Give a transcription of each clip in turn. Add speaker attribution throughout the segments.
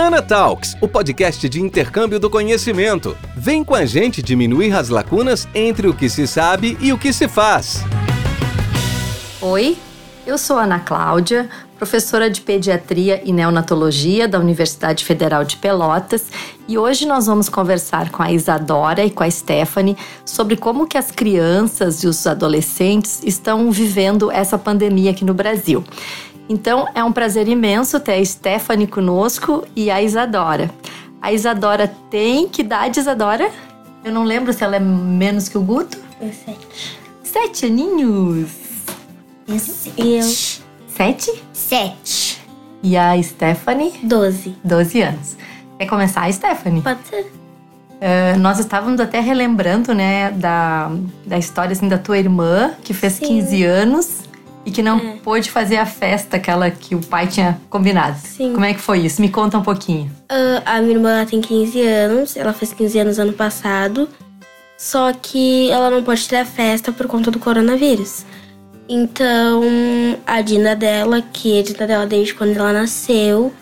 Speaker 1: Ana Talks, o podcast de intercâmbio do conhecimento. Vem com a gente diminuir as lacunas entre o que se sabe e o que se faz.
Speaker 2: Oi, eu sou Ana Cláudia, professora de pediatria e neonatologia da Universidade Federal de Pelotas, e hoje nós vamos conversar com a Isadora e com a Stephanie sobre como que as crianças e os adolescentes estão vivendo essa pandemia aqui no Brasil. Então é um prazer imenso ter a Stephanie conosco e a Isadora. A Isadora tem que idade, Isadora? Eu não lembro se ela é menos que o Guto.
Speaker 3: Eu sete.
Speaker 2: Sete aninhos.
Speaker 3: Eu.
Speaker 2: Sete?
Speaker 3: Sete.
Speaker 2: E a Stephanie?
Speaker 3: Doze.
Speaker 2: Doze anos. Quer começar, Stephanie?
Speaker 3: Pode ser?
Speaker 2: Uh, nós estávamos até relembrando, né, da, da história assim, da tua irmã, que fez
Speaker 3: Sim.
Speaker 2: 15 anos e que não
Speaker 3: É.
Speaker 2: pôde fazer a festa, aquela que o pai tinha combinado.
Speaker 3: Sim.
Speaker 2: Como é que foi isso? Me conta um pouquinho.
Speaker 3: Ah, a minha irmã tem 15 anos. Ela fez 15 anos ano passado. Só que ela não pode ter a festa por conta do coronavírus. Então, a Dina dela, que é a Dina dela desde quando ela nasceu,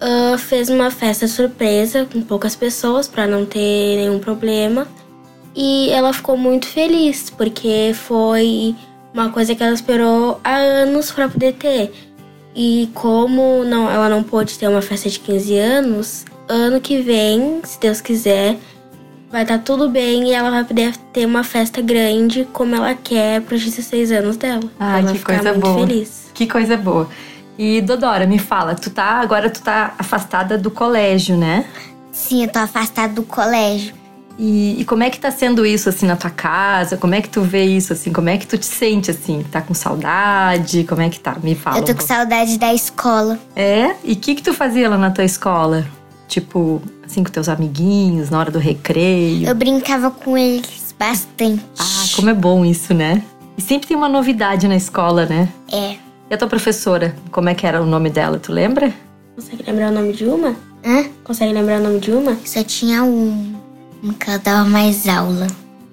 Speaker 3: ah, fez uma festa surpresa com poucas pessoas pra não ter nenhum problema. E ela ficou muito feliz, porque foi uma coisa que ela esperou há anos pra poder ter. E como não, ela não pôde ter uma festa de 15 anos, ano que vem, se Deus quiser, vai estar tudo bem e ela vai poder ter uma festa grande como ela quer pros 16 anos dela.
Speaker 2: Ai,
Speaker 3: ela
Speaker 2: que
Speaker 3: ficar
Speaker 2: coisa
Speaker 3: muito
Speaker 2: boa.
Speaker 3: feliz.
Speaker 2: Que coisa boa. E Dodora, me fala, tu tá agora tu tá afastada do colégio, né?
Speaker 4: Sim, eu tô afastada do colégio.
Speaker 2: E, e como é que tá sendo isso assim na tua casa? Como é que tu vê isso assim? Como é que tu te sente assim? Tá com saudade? Como é que tá? Me fala.
Speaker 4: eu tô
Speaker 2: um
Speaker 4: com
Speaker 2: pouco.
Speaker 4: saudade da escola.
Speaker 2: É? E o que que tu fazia lá na tua escola? Tipo, assim com teus amiguinhos na hora do recreio?
Speaker 4: Eu brincava com eles bastante.
Speaker 2: Ah, como é bom isso, né? E sempre tem uma novidade na escola, né?
Speaker 4: É.
Speaker 2: E a tua professora, como é que era o nome dela, tu lembra?
Speaker 3: Consegue lembrar o nome de uma?
Speaker 4: Hã?
Speaker 3: Consegue lembrar o nome de uma?
Speaker 4: Só tinha um. Ela dava mais aula.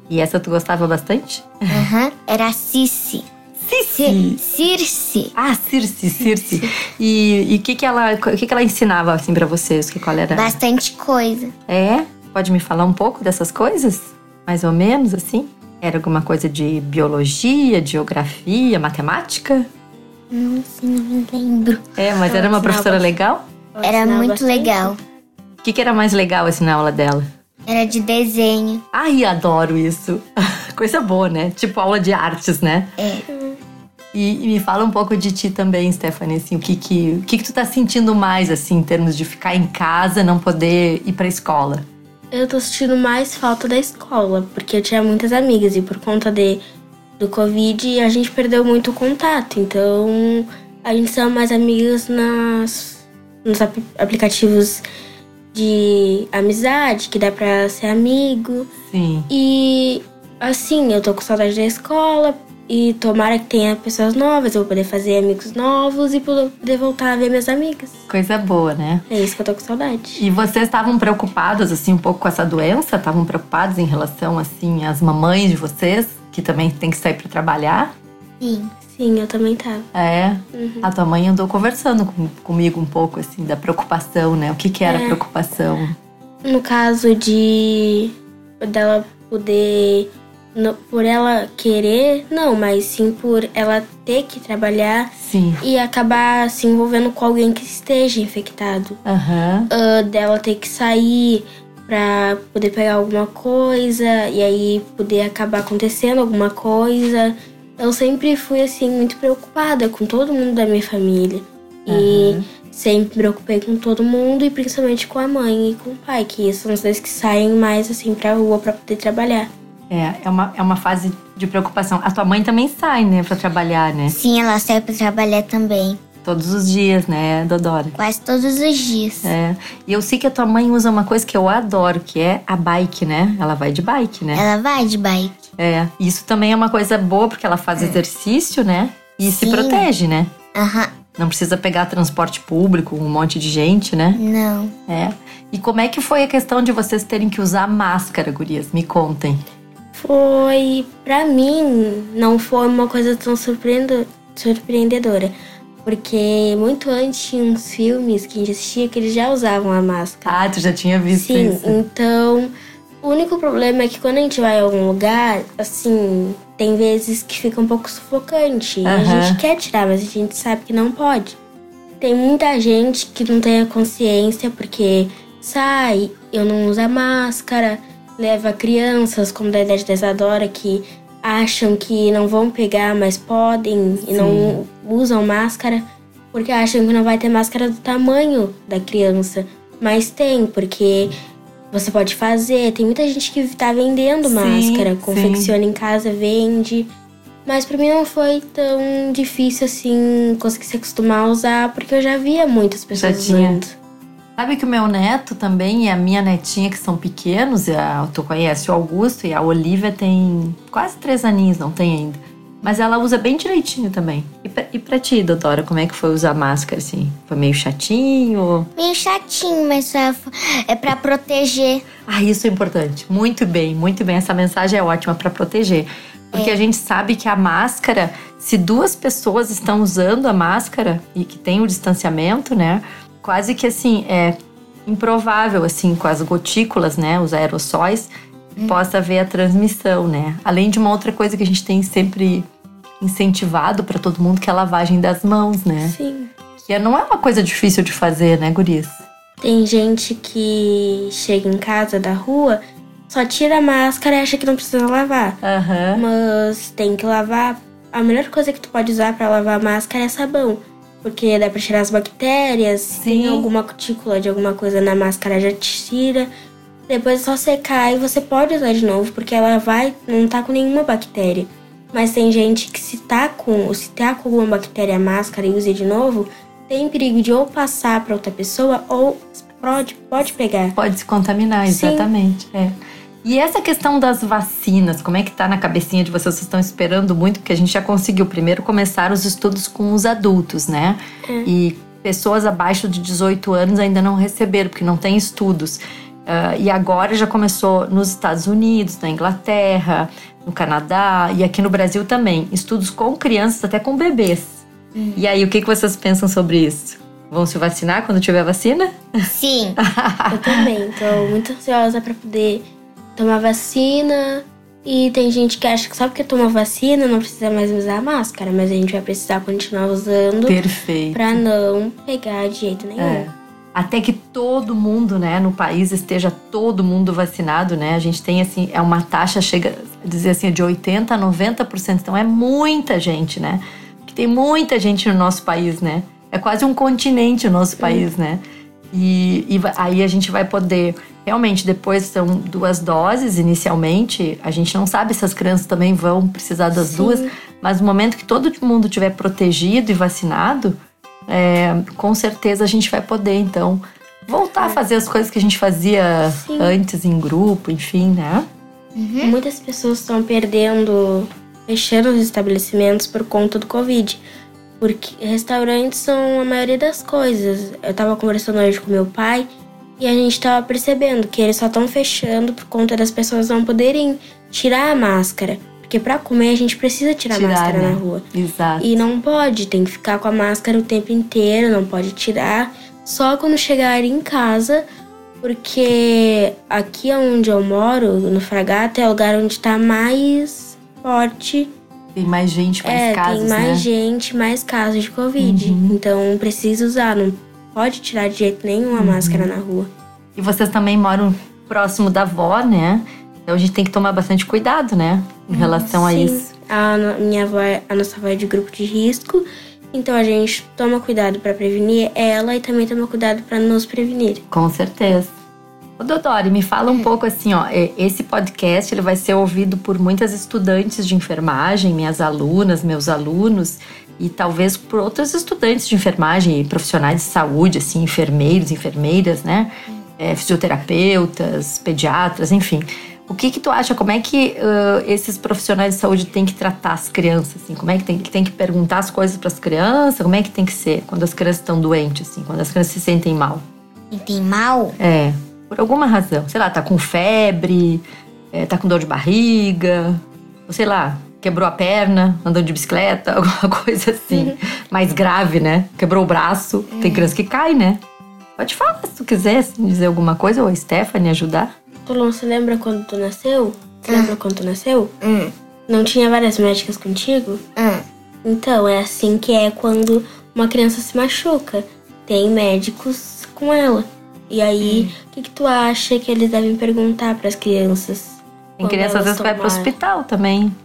Speaker 2: E essa tu gostava bastante?
Speaker 4: Aham. Era a Cici.
Speaker 2: Cici!
Speaker 4: Circe.
Speaker 2: Ah, Circe, Circe. E e o que que ela, o que que ela ensinava assim para vocês? Que qual era?
Speaker 4: Bastante coisa.
Speaker 2: É? Pode me falar um pouco dessas coisas? Mais ou menos assim? Era alguma coisa de biologia, geografia, matemática?
Speaker 4: Não sei, não me lembro.
Speaker 2: É, mas
Speaker 3: Ela
Speaker 2: era uma professora legal?
Speaker 3: Ela
Speaker 4: Era muito
Speaker 3: bastante.
Speaker 4: legal.
Speaker 2: O que, que era mais legal assim na aula dela?
Speaker 4: Era de desenho.
Speaker 2: Ai, adoro isso. Coisa boa, né? Tipo aula de artes, né?
Speaker 4: É.
Speaker 2: E, e me fala um pouco de ti também, Stephanie, assim, o que que, o que que tu tá sentindo mais, assim, em termos de ficar em casa, não poder ir pra escola?
Speaker 3: Eu tô sentindo mais falta da escola, porque eu tinha muitas amigas e por conta de, do Covid a gente perdeu muito o contato. Então a gente são mais amigas nas, nos ap- aplicativos de amizade, que dá pra ser amigo.
Speaker 2: Sim.
Speaker 3: E assim, eu tô com saudade da escola e tomara que tenha pessoas novas, eu vou poder fazer amigos novos e poder voltar a ver minhas amigas.
Speaker 2: Coisa boa, né?
Speaker 3: É isso que eu tô com saudade.
Speaker 2: E vocês estavam preocupados, assim, um pouco com essa doença? Estavam preocupados em relação, assim, às mamães de vocês, que também tem que sair pra trabalhar?
Speaker 4: Sim.
Speaker 3: Sim, eu também tava.
Speaker 2: É. A tua mãe andou conversando com- comigo um pouco, assim, da preocupação, né? O que que era
Speaker 3: É.
Speaker 2: preocupação?
Speaker 3: No caso de dela poder no- por ela querer, não, mas sim por ela ter que trabalhar
Speaker 2: Sim.
Speaker 3: e acabar se envolvendo com alguém que esteja infectado.
Speaker 2: Aham.
Speaker 3: Ah, dela ter que sair pra poder pegar alguma coisa e aí poder acabar acontecendo alguma coisa. Eu sempre fui assim muito preocupada com todo mundo da minha família. E
Speaker 2: Aham.
Speaker 3: sempre me preocupei com todo mundo e principalmente com a mãe e com o pai, que são os dois que saem mais assim pra rua pra poder trabalhar.
Speaker 2: É, é uma, é uma fase de preocupação. A tua mãe também sai, né, pra trabalhar, né?
Speaker 4: Sim, ela sai pra trabalhar também.
Speaker 2: Todos os dias, né, Dodora?
Speaker 4: Quase todos os dias.
Speaker 2: É. E eu sei que a tua mãe usa uma coisa que eu adoro, que é a bike, né? Ela vai de bike, né?
Speaker 4: Ela vai de bike.
Speaker 2: É. Isso também é uma coisa boa, porque ela faz exercício, né? E se
Speaker 4: Sim.
Speaker 2: protege, né?
Speaker 4: Aham.
Speaker 2: Não precisa pegar transporte público, um monte de gente, né?
Speaker 4: Não.
Speaker 2: É. E como é que foi a questão de vocês terem que usar máscara, gurias? Me contem.
Speaker 3: Foi, pra mim, não foi uma coisa tão surpreendo- surpreendedora. Porque muito antes tinha uns filmes que a gente assistia que eles já usavam a máscara.
Speaker 2: Ah, tu já tinha visto
Speaker 3: Sim,
Speaker 2: isso?
Speaker 3: então único problema é que quando a gente vai a algum lugar, assim, tem vezes que fica um pouco sufocante. E A gente quer tirar, mas a gente sabe que não pode. Tem muita gente que não tem a consciência porque sai, eu não uso a máscara, leva crianças, como da idade da Isadora, que acham que não vão pegar, mas podem e não usam máscara porque acham que não vai ter máscara do tamanho da criança. Mas tem, porque você pode fazer. Tem muita gente que tá vendendo
Speaker 2: Sim,
Speaker 3: máscara,
Speaker 2: sim.
Speaker 3: confecciona em casa, vende. Mas pra mim não foi tão difícil assim conseguir se acostumar a usar, porque eu já via muitas pessoas usando.
Speaker 2: Sabe que o meu neto também e a minha netinha, que são pequenos, a, tu conhece o Augusto e a Olivia tem quase três aninhos, não tem ainda. Mas ela usa bem direitinho também. E pra, e pra ti, doutora, como é que foi usar máscara, assim? Foi meio chatinho?
Speaker 4: Meio chatinho, mas é, é pra proteger.
Speaker 2: Ah, isso é importante. Muito bem, muito bem. Essa mensagem é ótima para proteger. Porque a gente sabe que a máscara, se duas pessoas estão usando a máscara e que tem o distanciamento, né? Quase que assim, é improvável, assim, com as gotículas, né? Os aerossóis, possa haver a transmissão, né? Além de uma outra coisa que a gente tem sempre incentivado para todo mundo, que é a lavagem das mãos, né?
Speaker 3: Sim.
Speaker 2: Que não é uma coisa difícil de fazer, né, guris?
Speaker 3: Tem gente que chega em casa da rua, só tira a máscara e acha que não precisa lavar.
Speaker 2: Aham.
Speaker 3: Mas tem que lavar. A melhor coisa que tu pode usar pra lavar a máscara é sabão. Porque dá pra tirar as bactérias. Se tem
Speaker 2: Sim.
Speaker 3: alguma cutícula de alguma coisa na máscara, já tira. Depois é só secar e você pode usar de novo, porque ela vai. não tá com nenhuma bactéria. Mas tem gente que se tá com. se tá com alguma bactéria máscara e usa de novo, tem perigo de ou passar pra outra pessoa ou pode, pode pegar.
Speaker 2: Pode se contaminar, exatamente. É. E essa questão das vacinas, como é que tá na cabecinha de vocês? Vocês estão esperando muito, porque a gente já conseguiu primeiro começar os estudos com os adultos, né? E pessoas abaixo de 18 anos ainda não receberam, porque não tem estudos. Ah, e agora já começou nos Estados Unidos, na Inglaterra, no Canadá e aqui no Brasil também. Estudos com crianças, até com bebês. E aí, o que, que vocês pensam sobre isso? Vão se vacinar quando tiver vacina?
Speaker 4: Sim.
Speaker 3: Eu também, tô muito ansiosa pra poder tomar vacina. E tem gente que acha que só porque toma vacina não precisa mais usar máscara, mas a gente vai precisar continuar usando
Speaker 2: Perfeito.
Speaker 3: pra não pegar de jeito nenhum.
Speaker 2: É. Até que todo mundo, né, no país esteja todo mundo vacinado, né? A gente tem assim, é uma taxa chega a dizer assim de 80 a 90%, então é muita gente, né? Porque tem muita gente no nosso país, né? É quase um continente o nosso país, né? E, e aí a gente vai poder realmente depois são duas doses inicialmente, a gente não sabe se as crianças também vão precisar das
Speaker 3: Sim.
Speaker 2: duas, mas no momento que todo mundo tiver protegido e vacinado, é, com certeza a gente vai poder, então, voltar a fazer as coisas que a gente fazia
Speaker 3: Sim.
Speaker 2: antes em grupo, enfim, né?
Speaker 3: Muitas pessoas estão perdendo, fechando os estabelecimentos por conta do Covid. Porque restaurantes são a maioria das coisas. Eu tava conversando hoje com meu pai e a gente tava percebendo que eles só estão fechando por conta das pessoas não poderem tirar a máscara. Porque pra comer a gente precisa tirar, a máscara
Speaker 2: né?
Speaker 3: na rua.
Speaker 2: Exato.
Speaker 3: E não pode, tem que ficar com a máscara o tempo inteiro, não pode tirar. Só quando chegar em casa, porque aqui onde eu moro, no Fragata, é o lugar onde tá mais forte.
Speaker 2: Tem mais gente, mais
Speaker 3: é,
Speaker 2: casos,
Speaker 3: tem mais
Speaker 2: né?
Speaker 3: gente, mais casos de Covid.
Speaker 2: Uhum.
Speaker 3: Então precisa usar, não pode tirar de jeito nenhum a
Speaker 2: Uhum.
Speaker 3: máscara na rua.
Speaker 2: E vocês também moram próximo da avó, né? Então a gente tem que tomar bastante cuidado, né? Em relação a
Speaker 3: Sim.
Speaker 2: isso.
Speaker 3: A minha avó, é- a nossa avó é de grupo de risco, então a gente toma cuidado pra prevenir ela e também toma cuidado pra nos prevenir.
Speaker 2: Com certeza. Ô, Dodori, me fala um pouco assim, ó. Esse podcast ele vai ser ouvido por muitas estudantes de enfermagem, minhas alunas, meus alunos, e talvez por outros estudantes de enfermagem e profissionais de saúde, assim, enfermeiros, enfermeiras, né? É, fisioterapeutas, pediatras, enfim. O que que tu acha? Como é que ãh, esses profissionais de saúde têm que tratar as crianças? Assim? Como é que tem, tem que perguntar as coisas para as crianças? Como é que tem que ser quando as crianças estão doentes, assim? Quando as crianças se sentem mal?
Speaker 4: Quem tem mal,
Speaker 2: É, por alguma razão. Sei lá, tá com febre, é, tá com dor de barriga, ou sei lá, quebrou a perna, andando de bicicleta, alguma coisa assim. Mais grave, né? Quebrou o braço. Tem criança que cai, né? Pode falar se tu quiser assim, dizer alguma coisa ou a Stephanie ajudar.
Speaker 3: Tolon, você lembra quando tu nasceu? Você lembra quando tu nasceu?
Speaker 4: Hum,
Speaker 3: Não tinha várias médicas contigo?
Speaker 4: hum.
Speaker 3: Então, é assim que é quando uma criança se machuca. Tem médicos com ela. E aí, o que, que tu acha que eles devem perguntar para as crianças?
Speaker 2: Tem criança às vezes vai pro
Speaker 3: tomar-
Speaker 2: hospital também,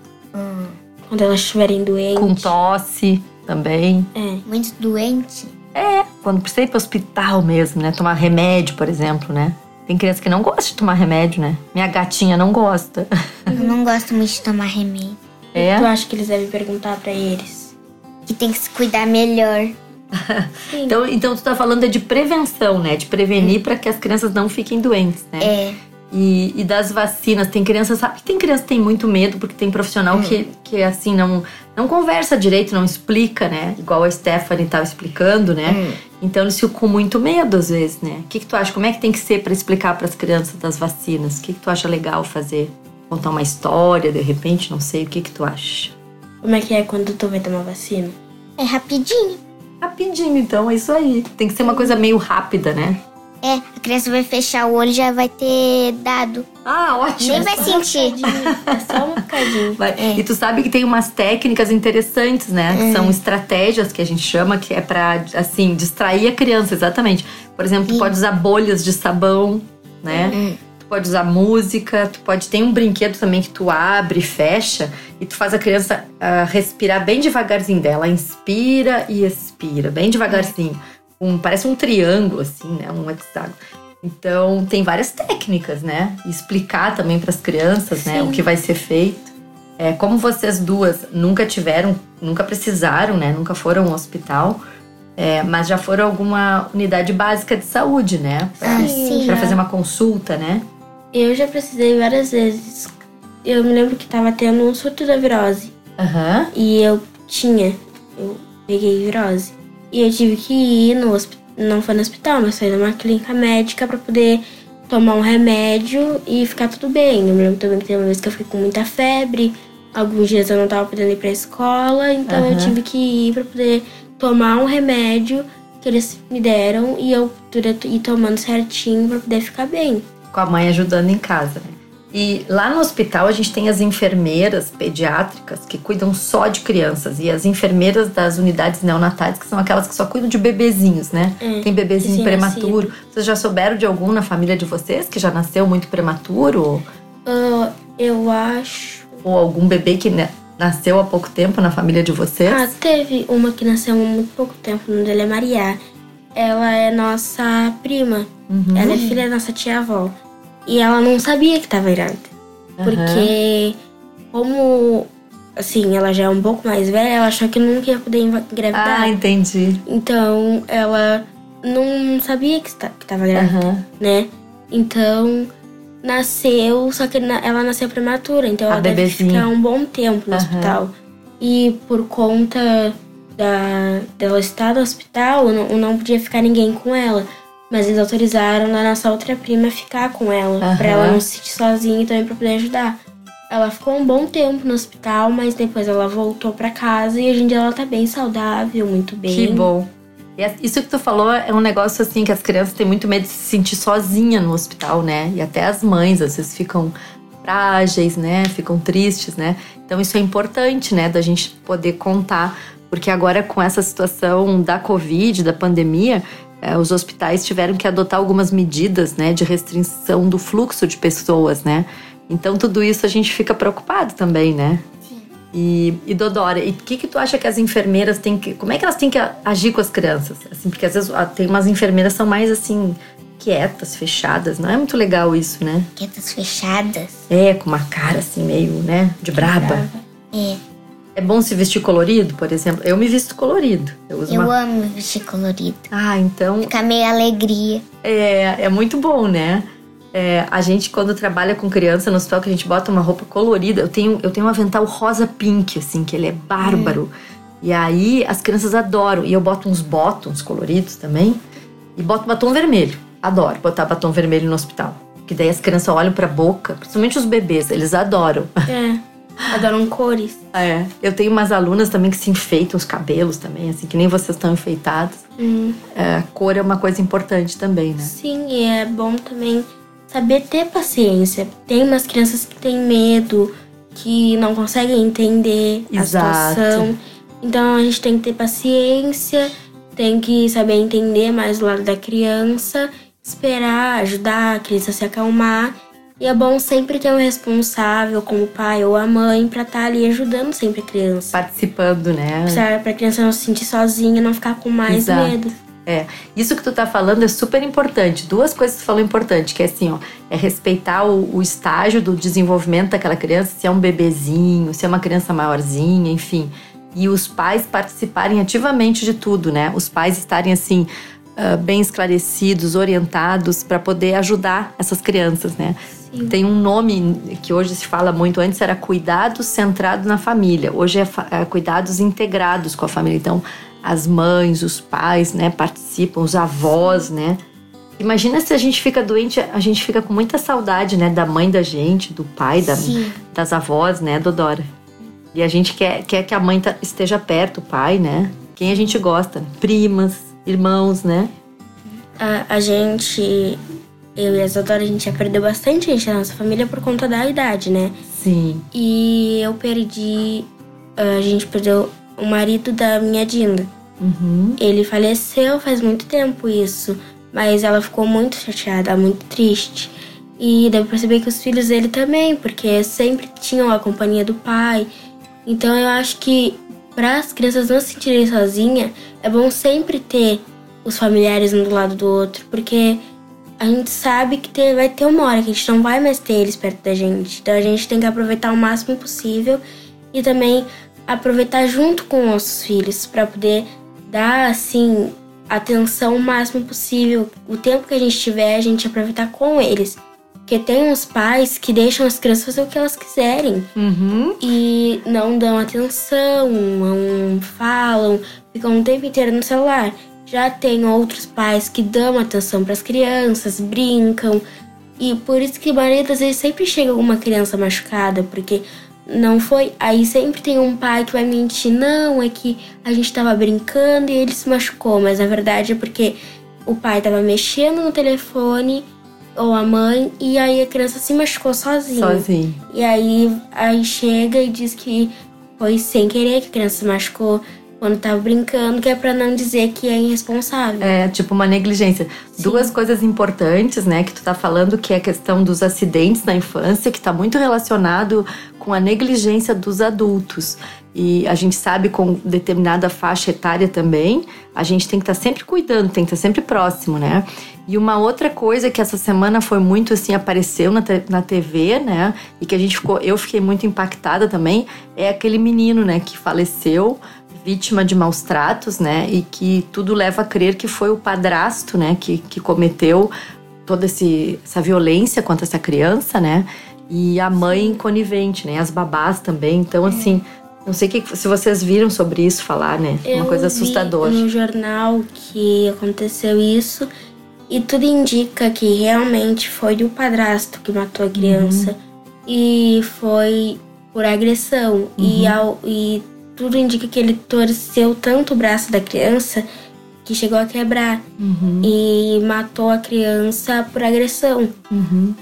Speaker 3: Quando elas estiverem doentes.
Speaker 2: com tosse também.
Speaker 3: É.
Speaker 4: Muito doente.
Speaker 2: É, quando precisa ir pro hospital mesmo, né? Tomar remédio, por exemplo, né? Tem criança que não gosta de tomar remédio, né? Minha gatinha não gosta.
Speaker 4: Eu não gosto muito de tomar remédio.
Speaker 2: É?
Speaker 3: Tu acha que eles devem perguntar para eles?
Speaker 4: Que tem que se cuidar melhor.
Speaker 2: Então, então tu tá falando é de prevenção, né? De prevenir para que as crianças não fiquem doentes, né?
Speaker 4: É.
Speaker 2: E, e das vacinas, tem criança, sabe que tem criança que tem muito medo, porque tem profissional que, que assim, não, não conversa direito, não explica, né? Igual a Stephanie tava explicando, né? Então eles ficam com muito medo às vezes, né? O que, que tu acha? Como é que tem que ser para explicar para as crianças das vacinas? O que, que tu acha legal fazer? Contar uma história, de repente, não sei. O que, que tu acha?
Speaker 3: Como é que é quando tu vai tomar vacina?
Speaker 4: É rapidinho.
Speaker 2: Rapidinho, então, é isso aí. Tem que ser uma coisa meio rápida, né?
Speaker 4: É, a criança vai fechar o olho e já vai ter dado.
Speaker 2: Ah, ótimo.
Speaker 4: Nem vai sentir.
Speaker 3: É só um bocadinho.
Speaker 2: Vai- E tu sabe que tem umas técnicas interessantes, né? Que são estratégias que a gente chama, que é pra, assim, distrair a criança, exatamente. Por exemplo, tu pode usar bolhas de sabão, né? Tu pode usar música, tu pode... Tem um brinquedo também que tu abre e fecha e tu faz a criança ah, respirar bem devagarzinho dela. Inspira e expira, bem devagarzinho. Um, parece um triângulo, assim, né? Um hexágono. Então, tem várias técnicas, né? Explicar também para as crianças, né? O que vai ser feito. É, como vocês duas nunca tiveram, nunca precisaram, né? Nunca foram ao hospital, é, mas já foram a alguma unidade básica de saúde, né? Pra,
Speaker 4: Ah, sim.
Speaker 2: pra fazer uma consulta, né?
Speaker 3: Eu já precisei várias vezes. Eu me lembro que tava tendo um surto da virose.
Speaker 2: Aham.
Speaker 3: E eu tinha. Eu peguei virose. E eu tive que ir no hospital. Não foi no hospital, mas foi numa clínica médica pra poder tomar um remédio e ficar tudo bem. Eu me lembro também que teve uma vez que eu fiquei com muita febre. Alguns dias eu não tava podendo ir pra escola, então eu
Speaker 2: Aham.
Speaker 3: tive que ir pra poder tomar um remédio que eles me deram e eu ir tomando certinho pra poder ficar bem.
Speaker 2: Com a mãe ajudando em casa, né? E lá no hospital a gente tem as enfermeiras pediátricas que cuidam só de crianças e as enfermeiras das unidades neonatais que são aquelas que só cuidam de bebezinhos, né?
Speaker 3: É,
Speaker 2: Tem bebezinho prematuro. Vocês já souberam de algum na família de vocês que já nasceu muito prematuro?
Speaker 3: Ah, eu acho.
Speaker 2: Ou algum bebê que nasceu há pouco tempo na família de vocês?
Speaker 3: Ah, teve uma que nasceu há muito pouco tempo, o nome dela é Maria. Ela é nossa prima.
Speaker 2: Uhum.
Speaker 3: Ela é filha da nossa tia-avó. E ela não sabia que tava grávida. Porque, como, assim, ela já é um pouco mais velha, ela achou que nunca ia poder engravidar.
Speaker 2: Ah, entendi.
Speaker 3: Então, ela não sabia que, esta- que tava grávida,
Speaker 2: Aham.
Speaker 3: né? Então, nasceu, só que ela nasceu prematura. Então,
Speaker 2: A
Speaker 3: ela deve
Speaker 2: bebezinha.
Speaker 3: ficar um bom tempo no
Speaker 2: Aham.
Speaker 3: hospital. E por conta da, dela estar no hospital, não, não podia ficar ninguém com ela. Mas eles autorizaram a nossa outra prima ficar com ela,
Speaker 2: Aham.
Speaker 3: pra ela não se sentir sozinha e também pra poder ajudar. Ela ficou um bom tempo no hospital, mas depois ela voltou pra casa e hoje em dia ela tá bem saudável, muito bem.
Speaker 2: Que bom. As- isso que tu falou é um negócio assim que as crianças têm muito medo de se sentir sozinha no hospital, né? E até as mães às vezes ficam frágeis, né? Ficam tristes, né? Então isso é importante, né? Da gente poder contar, porque agora com essa situação da Covid, da pandemia, os hospitais tiveram que adotar algumas medidas, né? De restrição do fluxo de pessoas, né? Então tudo isso a gente fica preocupado também, né? E, e Dodora, e o que, que tu acha que as enfermeiras têm que. Como é que elas têm que agir com as crianças? Assim, porque às vezes ah, tem umas enfermeiras que são mais assim, quietas, fechadas. Não é muito legal isso, né?
Speaker 4: Quietas fechadas.
Speaker 2: É, com uma cara assim, meio, né? De braba.
Speaker 4: É.
Speaker 2: É bom se vestir colorido, por exemplo. Eu me visto colorido. Eu uso
Speaker 4: Eu
Speaker 2: uma.
Speaker 4: amo vestir colorido.
Speaker 2: Ah, então
Speaker 4: Fica meio alegria.
Speaker 2: é, é muito bom, né? É, a gente, quando trabalha com criança no hospital, que a gente bota uma roupa colorida, eu tenho, eu tenho um avental rosa pink, assim, que ele é bárbaro. E aí as crianças adoram. E eu boto uns botons coloridos também. E boto batom vermelho. Adoro botar batom vermelho no hospital. Que daí as crianças olham pra boca, principalmente os bebês, eles adoram.
Speaker 3: É. Adoram cores.
Speaker 2: É. Eu tenho umas alunas também que se enfeitam os cabelos também, assim, que nem vocês estão enfeitados.
Speaker 3: Hum,
Speaker 2: É, a cor é uma coisa importante também, né?
Speaker 3: sim, e é bom também saber ter paciência. Tem umas crianças que têm medo, que não conseguem entender
Speaker 2: Exato.
Speaker 3: a situação. Então a gente tem que ter paciência, tem que saber entender mais o lado da criança, esperar, ajudar a criança a se acalmar. E é bom sempre ter um responsável, como o pai ou a mãe, pra estar ali ajudando sempre a criança.
Speaker 2: Participando, né?
Speaker 3: Pra, pra criança não se sentir sozinha, não ficar com mais
Speaker 2: Exato.
Speaker 3: medo.
Speaker 2: É, isso que tu tá falando é super importante. Duas coisas que tu falou importante, que é assim, ó, é respeitar o, o estágio do desenvolvimento daquela criança, se é um bebezinho, se é uma criança maiorzinha, enfim. E os pais participarem ativamente de tudo, né? Os pais estarem assim ah, bem esclarecidos, orientados para poder ajudar essas crianças, né?
Speaker 3: Sim.
Speaker 2: Tem um nome que hoje se fala muito, antes era cuidado centrado na família, hoje é, é cuidados integrados com a família. Então, as mães, os pais, né, participam, os avós, né? Imagina se a gente fica doente, a gente fica com muita saudade, né, da mãe da gente, do pai, da, das avós, né, Dodora? E a gente quer, quer que a mãe esteja perto, o pai, né? Quem a gente gosta, primas, irmãos, né?
Speaker 3: A, a gente, eu e a Isadora, a gente já perdeu bastante gente na nossa família por conta da idade, né?
Speaker 2: Sim.
Speaker 3: E eu perdi. A gente perdeu o marido da minha Dinda.
Speaker 2: Uhum.
Speaker 3: Ele faleceu faz muito tempo isso, mas ela ficou muito chateada, muito triste. E deve perceber que os filhos dele também, porque sempre tinham a companhia do pai. Então eu acho que para as crianças não se sentirem sozinhas, é bom sempre ter os familiares um do lado do outro, porque a gente sabe que ter- vai ter uma hora que a gente não vai mais ter eles perto da gente. Então a gente tem que aproveitar o máximo possível e também aproveitar junto com nossos filhos para poder dar assim atenção o máximo possível. O tempo que a gente tiver, a gente aproveitar com eles. Porque tem uns pais que deixam as crianças fazer o que elas quiserem
Speaker 2: Uhum.
Speaker 3: e não dão atenção, não falam, ficam o tempo inteiro no celular. Já tem outros pais que dão atenção para as crianças, brincam. E por isso que a maioria das vezes sempre chega alguma criança machucada, porque não foi. Aí sempre tem um pai que vai mentir, não, é que a gente tava brincando e ele se machucou, mas na verdade é porque o pai tava mexendo no telefone ou a mãe e aí a criança se machucou sozinha.
Speaker 2: Sozinho.
Speaker 3: E aí, aí chega e diz que foi sem querer que a criança se machucou quando tava brincando, que é pra não dizer que é irresponsável.
Speaker 2: É, tipo uma negligência. Duas coisas importantes, né, que tu tá falando, que é a questão dos acidentes na infância, que tá muito relacionado com a negligência dos adultos. E a gente sabe com determinada faixa etária também, a gente tem que estar sempre cuidando, tem que estar sempre próximo, né? E uma outra coisa que essa semana foi muito assim, apareceu na, na TV, né? E que a gente ficou, eu fiquei muito impactada também, é aquele menino, né, que faleceu vítima de maus tratos, né? E que tudo leva a crer que foi o padrasto, né? Que, que cometeu toda esse, essa violência contra essa criança, né? E a mãe conivente, né? As babás também. Então, assim, não sei que, se vocês viram sobre isso falar, né? Uma
Speaker 3: Eu
Speaker 2: coisa
Speaker 3: vi
Speaker 2: assustadora.
Speaker 3: no jornal que aconteceu isso e tudo indica que realmente foi o padrasto que matou a criança
Speaker 2: Uhum.
Speaker 3: e foi por agressão e,
Speaker 2: Uhum.
Speaker 3: ao, e tudo indica que ele torceu tanto o braço da criança que chegou a quebrar
Speaker 2: Uhum,
Speaker 3: e matou a criança por agressão.
Speaker 2: uhum.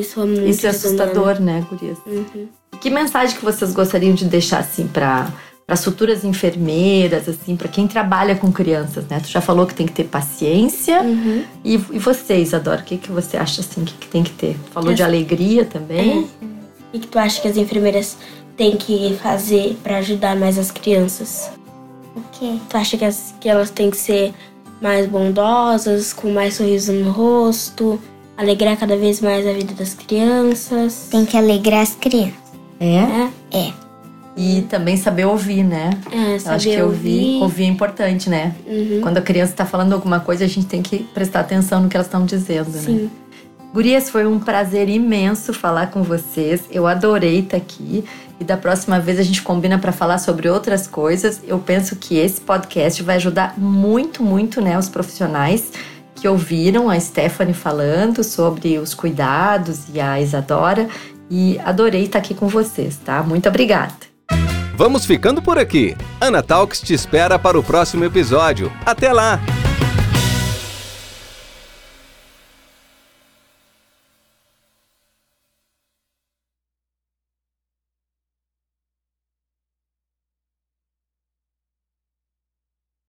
Speaker 3: Isso é muito
Speaker 2: Isso é assustador, né, Gurias?
Speaker 3: Uhum.
Speaker 2: Que mensagem que vocês gostariam de deixar assim para para futuras enfermeiras, assim, para quem trabalha com crianças, né? Tu já falou que tem que ter paciência.
Speaker 3: Uhum.
Speaker 2: E, e você, Isadora, o que, que você acha assim que, que tem que ter? Falou de alegria também?
Speaker 3: O que que tu acha que as enfermeiras têm que fazer pra ajudar mais as crianças?
Speaker 4: O quê?
Speaker 3: Tu acha que, as- que elas têm que ser mais bondosas, com mais sorriso no rosto, alegrar cada vez mais a vida das crianças?
Speaker 4: Tem que alegrar as crianças.
Speaker 2: É.
Speaker 3: É,
Speaker 4: É.
Speaker 2: E também saber ouvir, né?
Speaker 3: é
Speaker 2: Eu
Speaker 3: saber
Speaker 2: acho que
Speaker 3: ouvir,
Speaker 2: ouvir. é importante, né?
Speaker 3: Uhum.
Speaker 2: Quando a criança está falando alguma coisa, a gente tem que prestar atenção no que elas estão dizendo, né?
Speaker 3: Sim.
Speaker 2: Gurias, foi um prazer imenso falar com vocês. Eu adorei estar aqui. E da próxima vez a gente combina para falar sobre outras coisas. Eu penso que esse podcast vai ajudar muito, muito, né, os profissionais que ouviram a Stephanie falando sobre os cuidados e a Isadora. e adorei estar aqui com vocês, tá? Muito obrigada.
Speaker 1: Vamos ficando por aqui. Ana Talks te espera para o próximo episódio. Até lá!